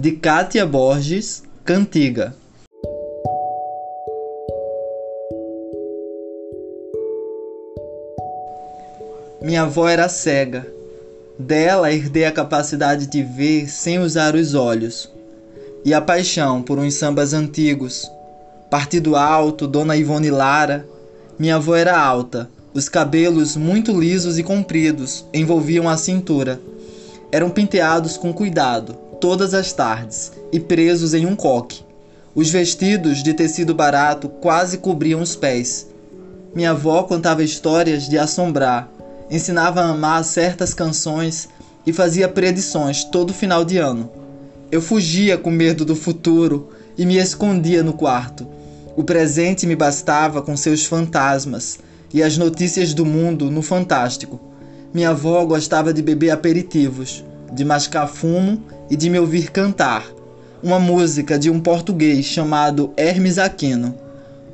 de Kátia Borges, Cantiga. Minha avó era cega. Dela herdei a capacidade de ver sem usar os olhos. E a paixão por uns sambas antigos. Partido Alto, Dona Ivone Lara. Minha avó era alta, os cabelos muito lisos e compridos envolviam a cintura. Eram penteados com cuidado, todas as tardes, e presos em um coque. Os vestidos de tecido barato quase cobriam os pés. Minha avó contava histórias de assombrar, ensinava a amar certas canções e fazia predições todo final de ano. Eu fugia com medo do futuro e me escondia no quarto. O presente me bastava com seus fantasmas e as notícias do mundo no fantástico. Minha avó gostava de beber aperitivos, de mascar fumo e de me ouvir cantar. Uma música de um português chamado Hermes Aquino.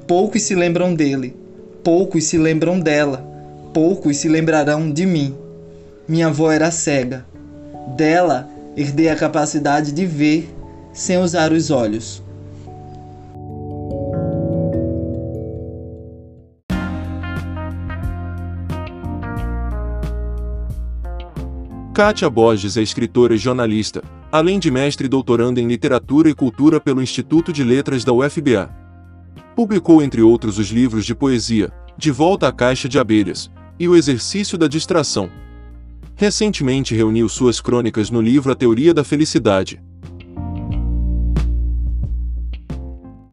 Poucos se lembram dele, poucos se lembram dela poucos se lembrarão de mim. Minha avó era cega. Dela herdei a capacidade de ver sem usar os olhos. Kátia Borges é escritora e jornalista, além de mestre e doutoranda em literatura e cultura pelo Instituto de Letras da UFBA. Publicou entre outros os livros de poesia De Volta à Caixa de Abelhas, e o exercício da distração. Recentemente reuniu suas crônicas no livro A Teoria da Felicidade,